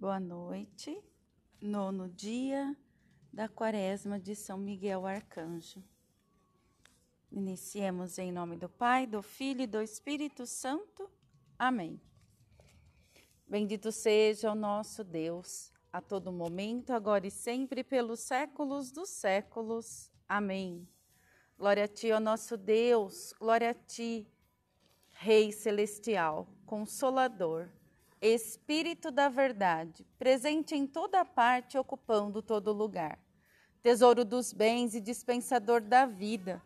Boa noite, nono dia da quaresma de São Miguel Arcanjo. Iniciemos em nome do Pai, do Filho e do Espírito Santo. Amém. Bendito seja o nosso Deus, a todo momento, agora e sempre, pelos séculos dos séculos. Amém. Glória a Ti, ó nosso Deus, glória a Ti, Rei Celestial, Consolador Espírito da verdade, presente em toda parte, ocupando todo lugar. Tesouro dos bens e dispensador da vida,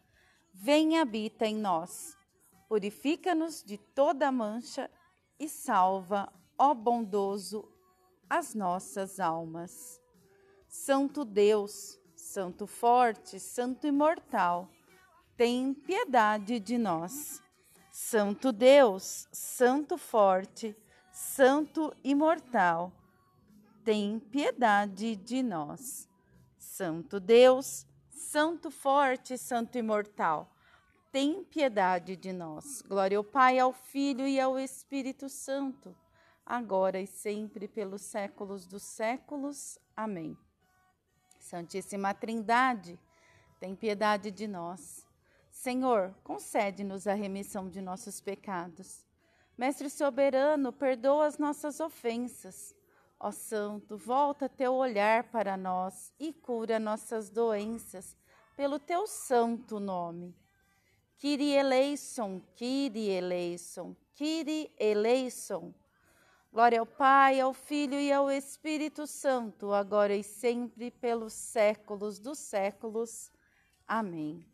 vem e habita em nós. Purifica-nos de toda mancha e salva, ó bondoso, as nossas almas. Santo Deus, Santo forte, Santo imortal, tem piedade de nós. Santo Deus, Santo forte, Santo imortal, tem piedade de nós. Santo Deus, Santo forte, Santo imortal, tem piedade de nós. Glória ao Pai, ao Filho e ao Espírito Santo, agora e sempre pelos séculos dos séculos. Amém. Santíssima Trindade, tem piedade de nós. Senhor, concede-nos a remissão de nossos pecados Mestre soberano, perdoa as nossas ofensas. Ó Santo, volta teu olhar para nós e cura nossas doenças pelo teu santo nome. Kyrie eleison, Kyrie eleison, Kyrie eleison. Glória ao Pai, ao Filho e ao Espírito Santo, agora e sempre, pelos séculos dos séculos. Amém.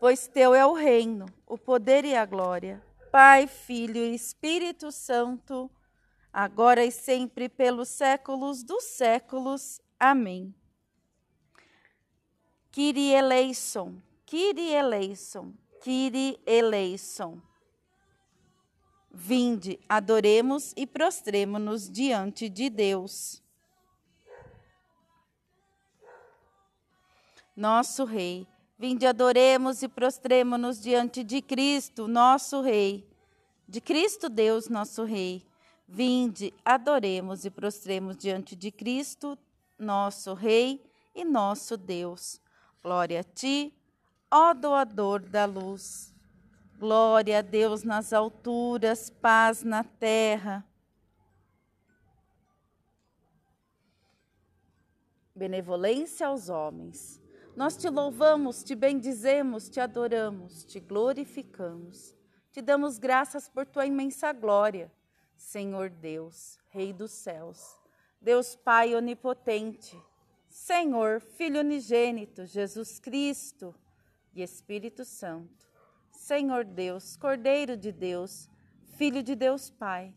Pois teu é o reino, o poder e a glória, Pai, Filho e Espírito Santo, agora e sempre pelos séculos dos séculos. Amém. Kyrie eleison, Kyrie eleison, eleison. Vinde, adoremos e prostremo-nos diante de Deus. Nosso Rei, Vinde, adoremos e prostremo-nos diante de Cristo, nosso Rei. De Cristo, Deus, nosso Rei. Vinde, adoremos e prostremos diante de Cristo, nosso Rei e nosso Deus. Glória a ti, ó doador da luz. Glória a Deus nas alturas, paz na terra. Benevolência aos homens. Nós te louvamos, te bendizemos, te adoramos, te glorificamos. Te damos graças por tua imensa glória, Senhor Deus, Rei dos céus, Deus Pai onipotente, Senhor, Filho unigênito, Jesus Cristo e Espírito Santo. Senhor Deus, Cordeiro de Deus, Filho de Deus Pai,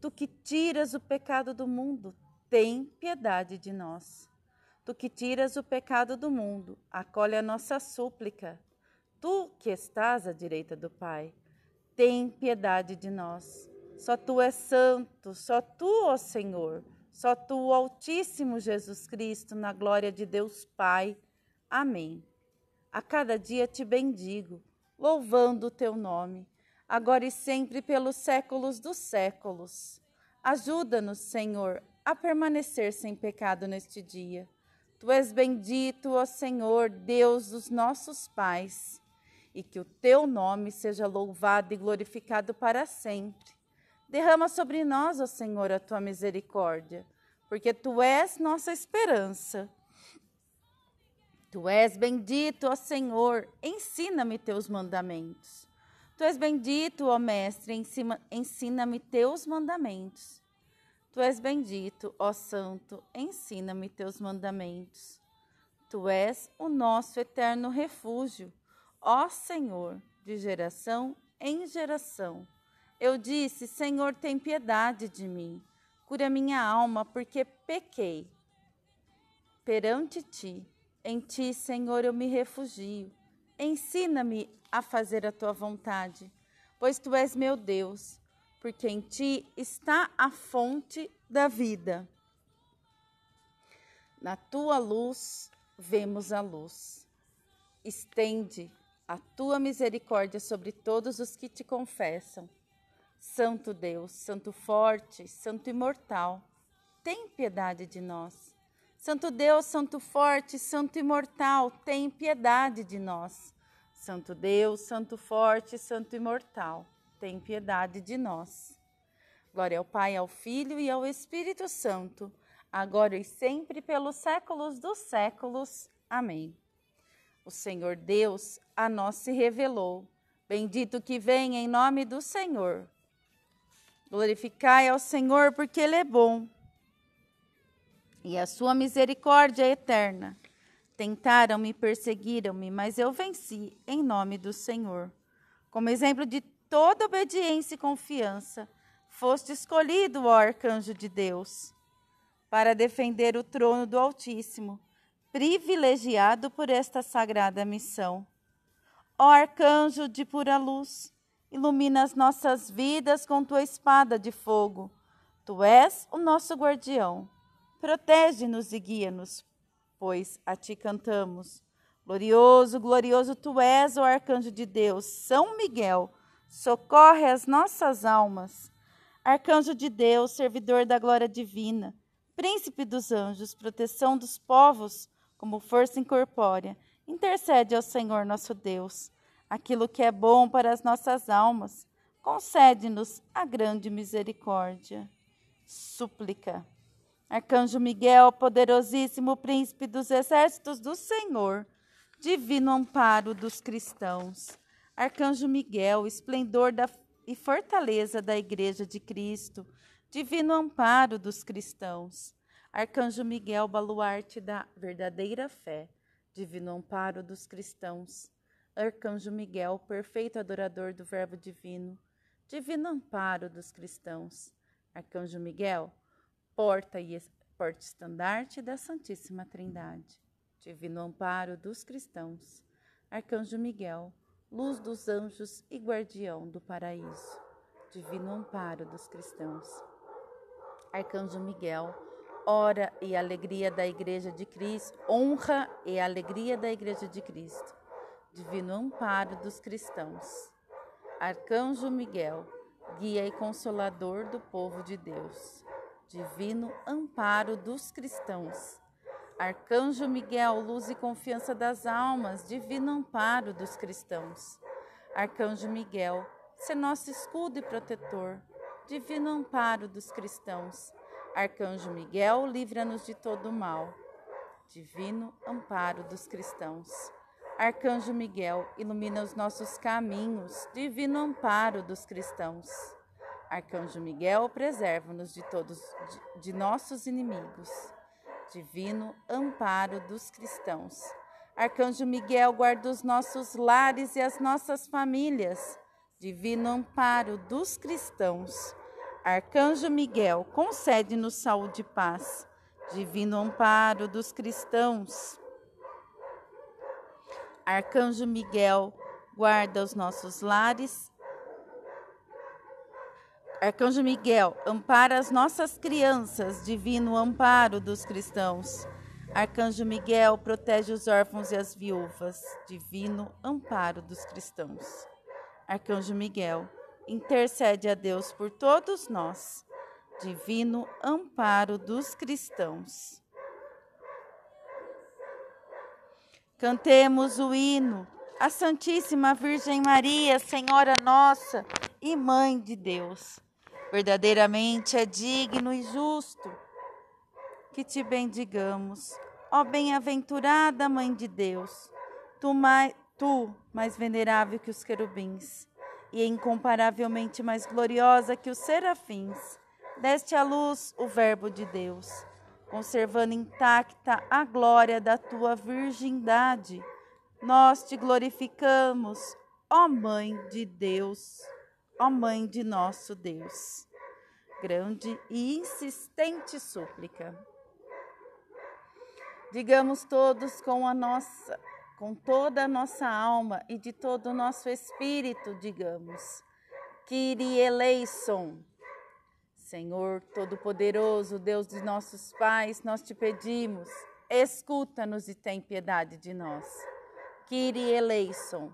tu que tiras o pecado do mundo, tem piedade de nós. Tu que tiras o pecado do mundo, acolhe a nossa súplica. Tu que estás à direita do Pai, tem piedade de nós. Só tu és santo, só tu, ó Senhor, só tu, Altíssimo Jesus Cristo, na glória de Deus Pai. Amém. A cada dia te bendigo, louvando o teu nome, agora e sempre pelos séculos dos séculos. Ajuda-nos, Senhor, a permanecer sem pecado neste dia Tu és bendito, ó Senhor, Deus dos nossos pais, e que o teu nome seja louvado e glorificado para sempre. Derrama sobre nós, ó Senhor, a tua misericórdia, porque tu és nossa esperança. Tu és bendito, ó Senhor, ensina-me teus mandamentos. Tu és bendito, ó Mestre, ensina-me teus mandamentos. Tu és bendito, ó Santo, ensina-me teus mandamentos. Tu és o nosso eterno refúgio, ó Senhor, de geração em geração. Eu disse: Senhor, tem piedade de mim, cura minha alma, porque pequei. perante ti. Em ti, Senhor, eu me refugio. Ensina-me a fazer a tua vontade, pois tu és meu Deus, porque em ti está a fonte da vida. Na tua luz vemos a luz. Estende a tua misericórdia sobre todos os que te confessam. Santo Deus, Santo forte, Santo imortal, tem piedade de nós. Santo Deus, Santo forte, Santo imortal, tem piedade de nós. Santo Deus, Santo forte, Santo imortal, tem piedade de nós. Glória ao Pai, ao Filho e ao Espírito Santo, agora e sempre pelos séculos dos séculos. Amém. O Senhor Deus a nós se revelou. Bendito que vem em nome do Senhor. Glorificai ao Senhor, porque Ele é bom e a sua misericórdia é eterna. Tentaram-me, perseguiram-me, mas eu venci em nome do Senhor. Como exemplo de toda obediência e confiança, foste escolhido, ó arcanjo de Deus, para defender o trono do Altíssimo, privilegiado por esta sagrada missão. Ó arcanjo de pura luz, ilumina as nossas vidas com tua espada de fogo. Tu és o nosso guardião Protege-nos e guia-nos, pois a ti cantamos. Glorioso, glorioso tu és, o arcanjo de Deus, São Miguel, socorre as nossas almas. Arcanjo de Deus, servidor da glória divina, príncipe dos anjos, proteção dos povos, como força incorpórea, intercede ao Senhor nosso Deus. Aquilo que é bom para as nossas almas, concede-nos a grande misericórdia. Súplica. Arcanjo Miguel, poderosíssimo príncipe dos exércitos do Senhor, divino amparo dos cristãos. Arcanjo Miguel, esplendor da, e fortaleza da Igreja de Cristo, divino amparo dos cristãos. Arcanjo Miguel, baluarte da verdadeira fé, divino amparo dos cristãos. Arcanjo Miguel, perfeito adorador do Verbo divino, divino amparo dos cristãos. Arcanjo Miguel, porta e porta estandarte da Santíssima Trindade, divino amparo dos cristãos, Arcanjo Miguel, luz dos anjos e guardião do paraíso, divino amparo dos cristãos. Arcanjo Miguel, ora e alegria da Igreja de Cristo, honra e alegria da Igreja de Cristo, divino amparo dos cristãos. Arcanjo Miguel, guia e consolador do povo de Deus divino amparo dos cristãos. Arcanjo Miguel, luz e confiança das almas, divino amparo dos cristãos. Arcanjo Miguel, ser nosso escudo e protetor, divino amparo dos cristãos. Arcanjo Miguel, livra-nos de todo mal, divino amparo dos cristãos. Arcanjo Miguel, ilumina os nossos caminhos, divino amparo dos cristãos. Arcanjo Miguel, preserva-nos de todos de, de nossos inimigos. Divino amparo dos cristãos. Arcanjo Miguel, guarda os nossos lares e as nossas famílias. Divino amparo dos cristãos. Arcanjo Miguel, concede-nos saúde e paz. Divino amparo dos cristãos. Arcanjo Miguel, guarda os nossos lares Arcanjo Miguel, ampara as nossas crianças, divino amparo dos cristãos. Arcanjo Miguel, protege os órfãos e as viúvas, divino amparo dos cristãos. Arcanjo Miguel, intercede a Deus por todos nós, divino amparo dos cristãos. Cantemos o hino à Santíssima Virgem Maria, Senhora nossa e Mãe de Deus. Verdadeiramente é digno e justo que te bendigamos, ó bem-aventurada Mãe de Deus, tu mais, tu mais venerável que os querubins e incomparavelmente mais gloriosa que os serafins, deste à luz o Verbo de Deus, conservando intacta a glória da tua virgindade. Nós te glorificamos, ó Mãe de Deus ó Mãe de nosso Deus. Grande e insistente súplica. Digamos todos com a nossa, com toda a nossa alma e de todo o nosso espírito, digamos. Kyrie eleison. Senhor Todo-Poderoso, Deus de nossos pais, nós te pedimos, escuta-nos e tem piedade de nós. Kyrie eleison.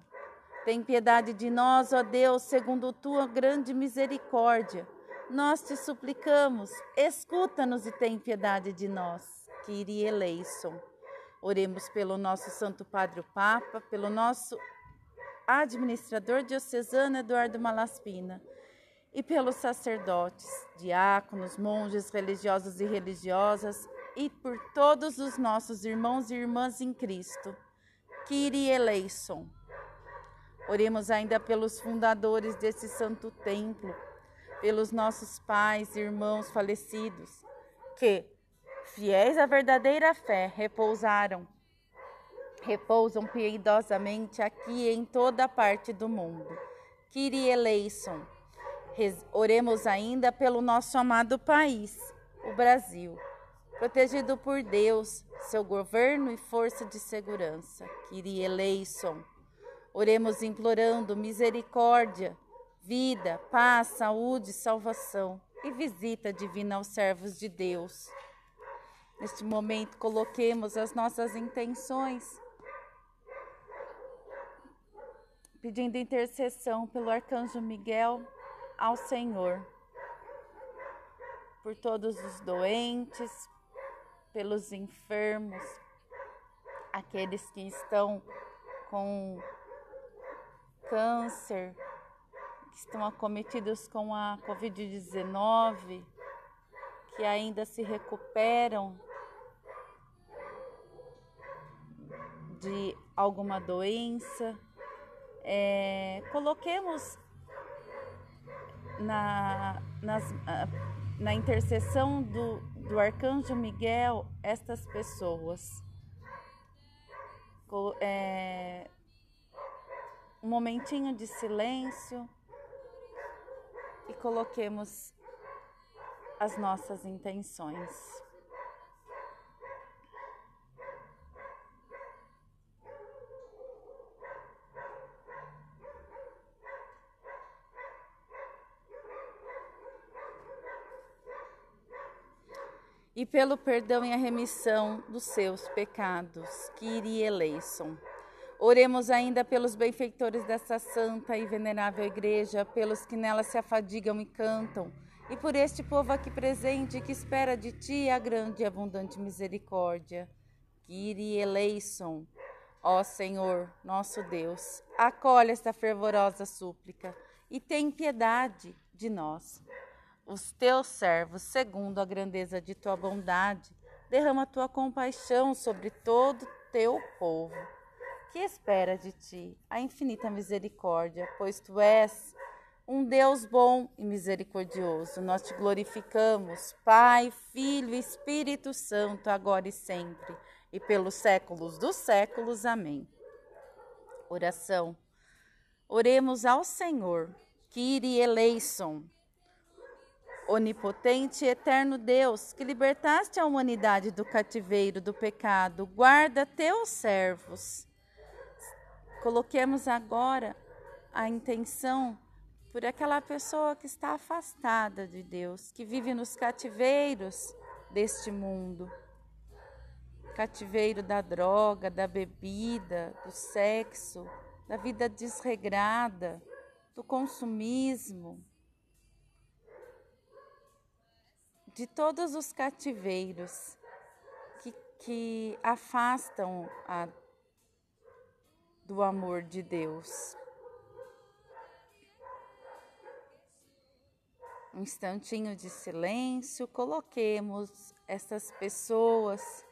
Tem piedade de nós, ó Deus, segundo tua grande misericórdia. Nós te suplicamos, escuta-nos e tem piedade de nós. Kyrie eleison. Oremos pelo nosso Santo Padre o Papa, pelo nosso administrador diocesano Eduardo Malaspina e pelos sacerdotes, diáconos, monges, religiosos e religiosas e por todos os nossos irmãos e irmãs em Cristo. Kyrie eleison. Oremos ainda pelos fundadores desse santo templo, pelos nossos pais e irmãos falecidos, que fiéis à verdadeira fé, repousaram, repousam piedosamente aqui em toda parte do mundo. Kyrie eleison. Oremos ainda pelo nosso amado país, o Brasil, protegido por Deus, seu governo e força de segurança. Kyrie eleison. Oremos implorando misericórdia, vida, paz, saúde, salvação e visita divina aos servos de Deus. Neste momento, coloquemos as nossas intenções, pedindo intercessão pelo arcanjo Miguel ao Senhor, por todos os doentes, pelos enfermos, aqueles que estão com câncer, que estão acometidos com a Covid-19, que ainda se recuperam de alguma doença. É, coloquemos na, nas, na intercessão do, do arcanjo Miguel estas pessoas. É, um momentinho de silêncio e coloquemos as nossas intenções. e pelo perdão e a remissão dos seus pecados. Kyrie eleison. Oremos ainda pelos benfeitores dessa santa e venerável igreja, pelos que nela se afadigam e cantam, e por este povo aqui presente que espera de ti a grande e abundante misericórdia. Kyrie eleison. Ó Senhor, nosso Deus, acolhe esta fervorosa súplica e tem piedade de nós os teus servos, segundo a grandeza de tua bondade, derrama tua compaixão sobre todo teu povo, que espera de ti a infinita misericórdia, pois tu és um Deus bom e misericordioso. Nós te glorificamos, Pai, Filho e Espírito Santo, agora e sempre, e pelos séculos dos séculos. Amém. Oração. Oremos ao Senhor. Kyrie eleison Onipotente e eterno Deus, que libertaste a humanidade do cativeiro do pecado, guarda teus servos. Coloquemos agora a intenção por aquela pessoa que está afastada de Deus, que vive nos cativeiros deste mundo. Cativeiro da droga, da bebida, do sexo, da vida desregrada, do consumismo. De todos os cativeiros que, que afastam a, do amor de Deus. Um instantinho de silêncio, coloquemos essas pessoas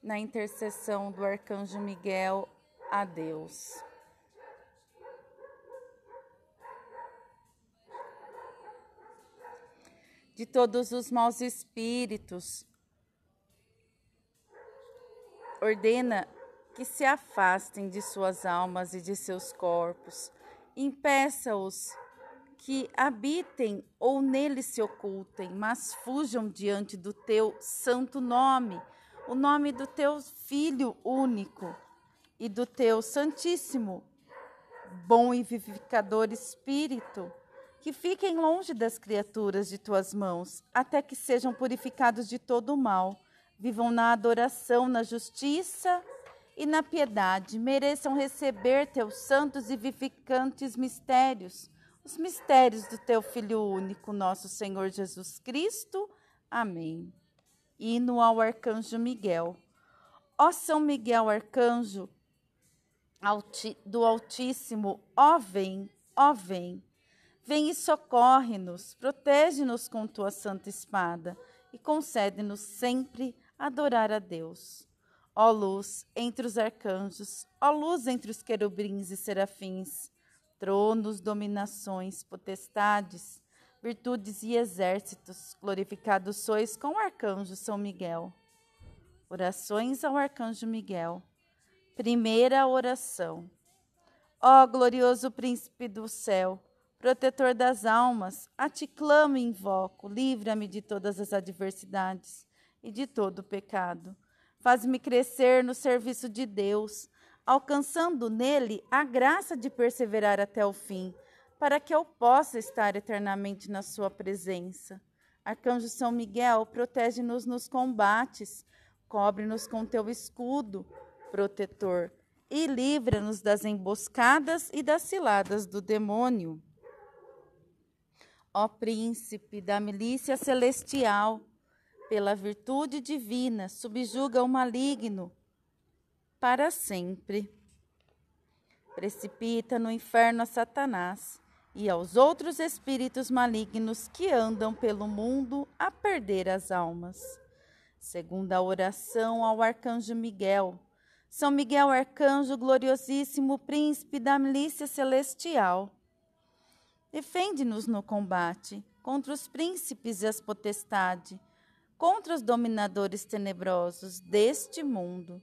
na intercessão do arcanjo Miguel a Deus. de todos os maus espíritos. Ordena que se afastem de suas almas e de seus corpos. Impeça-os que habitem ou neles se ocultem, mas fujam diante do teu santo nome. o nome do teu Filho único e do teu Santíssimo, bom e vivificador Espírito, que fiquem longe das criaturas de tuas mãos, até que sejam purificados de todo o mal, vivam na adoração, na justiça e na piedade, mereçam receber teus santos e vivificantes mistérios, os mistérios do teu Filho único, nosso Senhor Jesus Cristo. Amém. Hino ao Arcanjo Miguel. Ó São Miguel Arcanjo do Altíssimo, ó vem, ó vem. Vem e socorre-nos, protege-nos com tua santa espada e concede-nos sempre adorar a Deus. Ó luz entre os arcanjos, ó luz entre os querubins e serafins, tronos, dominações, potestades, virtudes e exércitos, glorificados sois com o arcanjo São Miguel. Orações ao arcanjo Miguel. Primeira oração. Ó glorioso príncipe do céu, protetor das almas, a ti clamo e invoco, livra-me de todas as adversidades e de todo o pecado. Faz-me crescer no serviço de Deus, alcançando nele a graça de perseverar até o fim, para que eu possa estar eternamente na sua presença. Arcanjo São Miguel, protege-nos nos combates, cobre-nos com teu escudo protetor e livra-nos das emboscadas e das ciladas do demônio. Ó príncipe da milícia celestial, pela virtude divina, subjuga o maligno para sempre. Precipita no inferno a Satanás e aos outros espíritos malignos que andam pelo mundo a perder as almas. Segunda oração ao arcanjo Miguel. São Miguel Arcanjo, gloriosíssimo príncipe da milícia celestial. Defende-nos no combate contra os príncipes e as potestades contra os dominadores tenebrosos deste mundo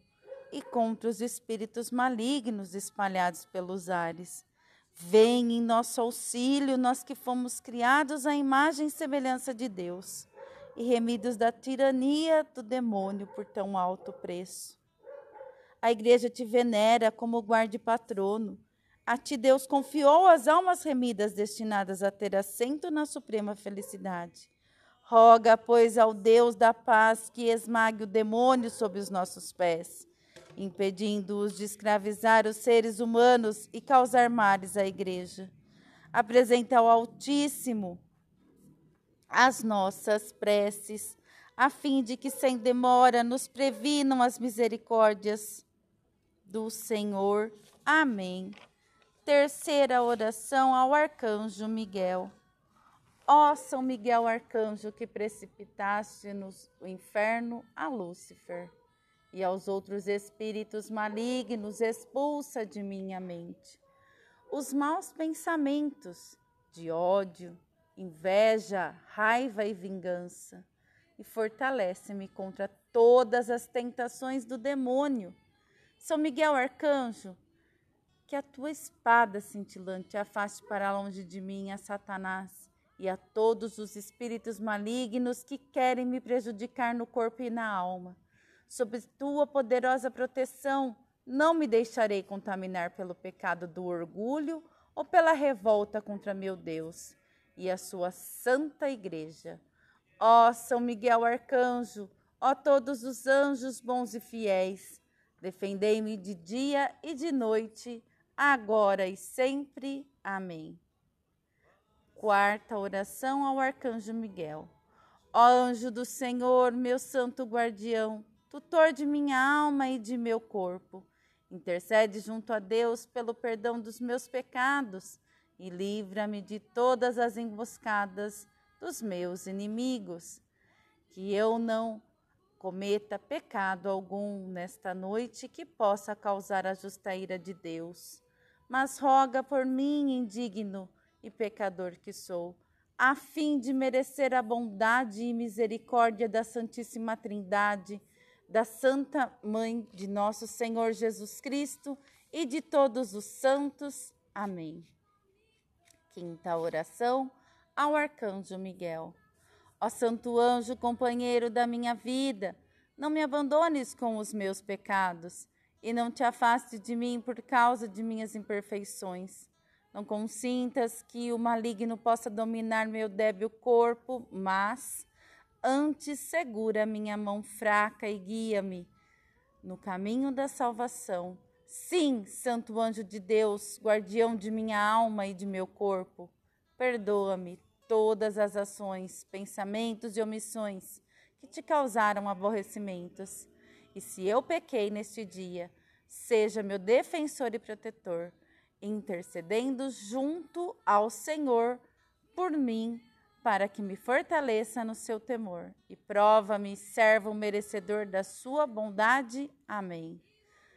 e contra os espíritos malignos espalhados pelos ares. Vem em nosso auxílio, nós que fomos criados à imagem e semelhança de Deus e remidos da tirania do demônio por tão alto preço. A igreja te venera como guarde-patrono. A ti Deus confiou as almas remidas destinadas a ter assento na suprema felicidade. Roga, pois, ao Deus da paz que esmague o demônio sob os nossos pés, impedindo-os de escravizar os seres humanos e causar males à igreja. Apresenta ao Altíssimo as nossas preces, a fim de que sem demora nos previnam as misericórdias do Senhor. Amém. Terceira oração ao arcanjo Miguel. Ó São Miguel Arcanjo, que precipitaste no inferno a Lúcifer e aos outros espíritos malignos, expulsa de minha mente os maus pensamentos de ódio, inveja, raiva e vingança, e fortalece-me contra todas as tentações do demônio. São Miguel Arcanjo, que a tua espada cintilante afaste para longe de mim a Satanás e a todos os espíritos malignos que querem me prejudicar no corpo e na alma. Sob tua poderosa proteção, não me deixarei contaminar pelo pecado do orgulho ou pela revolta contra meu Deus e a sua santa igreja. Ó São Miguel Arcanjo, ó todos os anjos bons e fiéis, defendei-me de dia e de noite, agora e sempre. Amém. Quarta oração ao Arcanjo Miguel. Ó anjo do Senhor, meu santo guardião, tutor de minha alma e de meu corpo, intercede junto a Deus pelo perdão dos meus pecados e livra-me de todas as emboscadas dos meus inimigos. Que eu não cometa pecado algum nesta noite que possa causar a justa ira de Deus. Mas roga por mim, indigno e pecador que sou, a fim de merecer a bondade e misericórdia da Santíssima Trindade, da Santa Mãe de nosso Senhor Jesus Cristo e de todos os santos. Amém. Quinta oração ao Arcanjo Miguel. Ó Santo Anjo, companheiro da minha vida, Não me abandones com os meus pecados e não te afaste de mim por causa de minhas imperfeições. Não consintas que o maligno possa dominar meu débil corpo, mas antes segura minha mão fraca e guia-me no caminho da salvação. Sim, Santo Anjo de Deus, guardião de minha alma e de meu corpo, perdoa-me todas as ações, pensamentos e omissões que te causaram aborrecimentos. E se eu pequei neste dia, seja meu defensor e protetor, intercedendo junto ao Senhor por mim, para que me fortaleça no seu temor e prova-me, servo merecedor da sua bondade. Amém.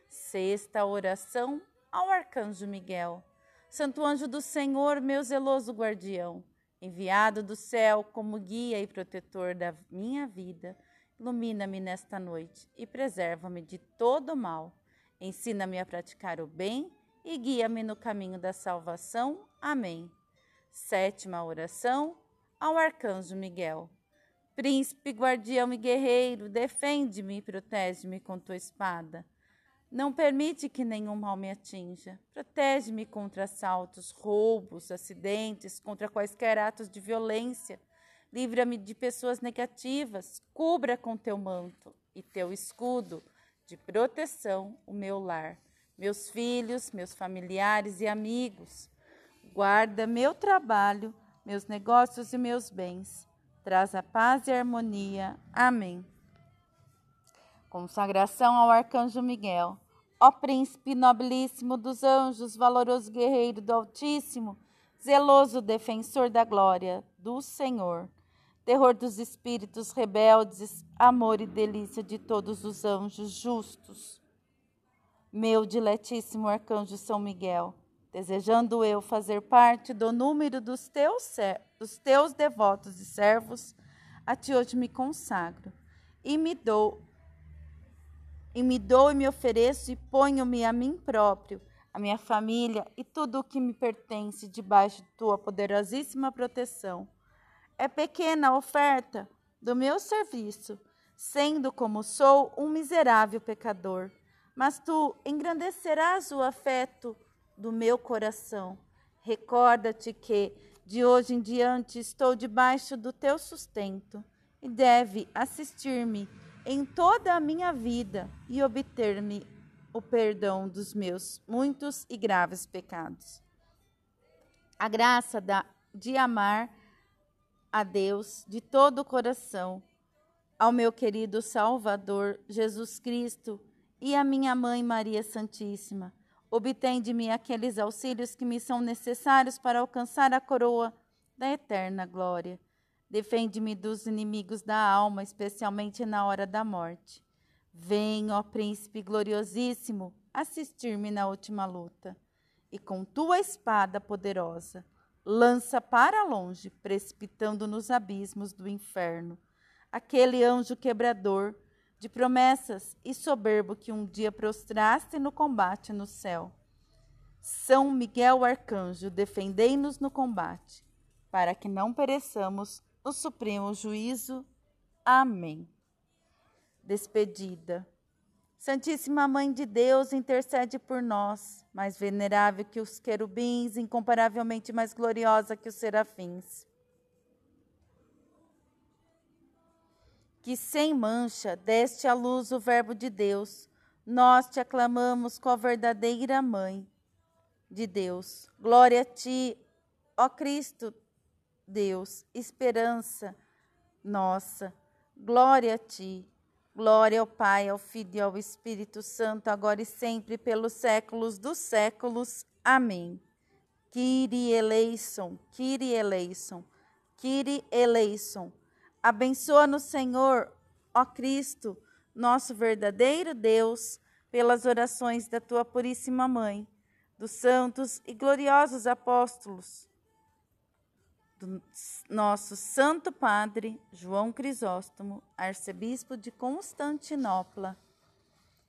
Sexta oração ao arcanjo Miguel. Santo anjo do Senhor, meu zeloso guardião, enviado do céu como guia e protetor da minha vida, ilumina-me nesta noite e preserva-me de todo mal. Ensina-me a praticar o bem e guia-me no caminho da salvação. Amém. Sétima oração ao arcanjo Miguel. Príncipe, guardião e guerreiro, defende-me e protege-me com tua espada. Não permite que nenhum mal me atinja. Protege-me contra assaltos, roubos, acidentes, contra quaisquer atos de violência. Livra-me de pessoas negativas. Cubra com teu manto e teu escudo de proteção o meu lar, meus filhos, meus familiares e amigos. Guarda meu trabalho, meus negócios e meus bens. Traz a paz e a harmonia. Amém. Consagração ao Arcanjo Miguel. Ó príncipe nobilíssimo dos anjos, valoroso guerreiro do Altíssimo, zeloso defensor da glória do Senhor, terror dos espíritos rebeldes, amor e delícia de todos os anjos justos. Meu diletíssimo arcanjo São Miguel, desejando eu fazer parte do número dos teus, dos teus devotos e servos, a ti hoje me consagro e me dou e me dou e me ofereço e ponho-me a mim próprio, a minha família e tudo o que me pertence debaixo de tua poderosíssima proteção. É pequena a oferta do meu serviço, sendo como sou um miserável pecador, mas tu engrandecerás o afeto do meu coração. Recorda-te que de hoje em diante estou debaixo do teu sustento e deve assistir-me em toda a minha vida e obter-me o perdão dos meus muitos e graves pecados. A graça da, de amar a Deus de todo o coração, ao meu querido Salvador Jesus Cristo e à minha mãe Maria Santíssima. Obtém de mim aqueles auxílios que me são necessários para alcançar a coroa da eterna glória Defende-me dos inimigos da alma, especialmente na hora da morte. Vem, ó príncipe gloriosíssimo, assistir-me na última luta. E com tua espada poderosa, lança para longe, precipitando nos abismos do inferno, aquele anjo quebrador de promessas e soberbo que um dia prostraste no combate no céu. São Miguel Arcanjo, defendei-nos no combate, para que não pereçamos o supremo juízo. Amém. Despedida. Santíssima Mãe de Deus, intercede por nós, mais venerável que os querubins, incomparavelmente mais gloriosa que os serafins. Que sem mancha deste à luz o Verbo de Deus, nós te aclamamos com a verdadeira Mãe de Deus. Glória a ti, ó Cristo, Deus, esperança nossa. Glória a ti. Glória ao Pai, ao Filho e ao Espírito Santo, agora e sempre, pelos séculos dos séculos. Amém. Kyrie eleison, Kyrie eleison, Kyrie eleison. Abençoa-nos, Senhor, ó Cristo, nosso verdadeiro Deus, pelas orações da tua puríssima mãe, dos santos e gloriosos apóstolos do nosso Santo Padre João Crisóstomo, arcebispo de Constantinopla,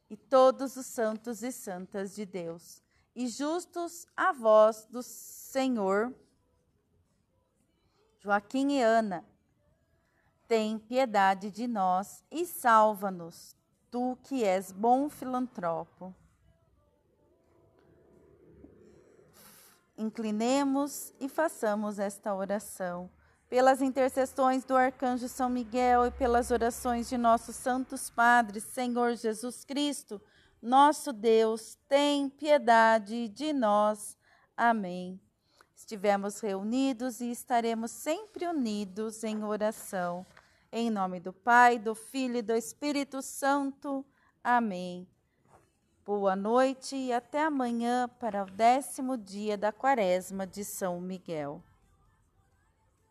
e todos os santos e santas de Deus, e justos a voz do Senhor, Joaquim e Ana, tem piedade de nós e salva-nos, tu que és bom filantropo. Inclinemos e façamos esta oração. Pelas intercessões do arcanjo São Miguel e pelas orações de nossos santos padres, Senhor Jesus Cristo, nosso Deus, tem piedade de nós. Amém. Estivemos reunidos e estaremos sempre unidos em oração. Em nome do Pai, do Filho e do Espírito Santo. Amém. Boa noite e até amanhã para o décimo dia da quaresma de São Miguel.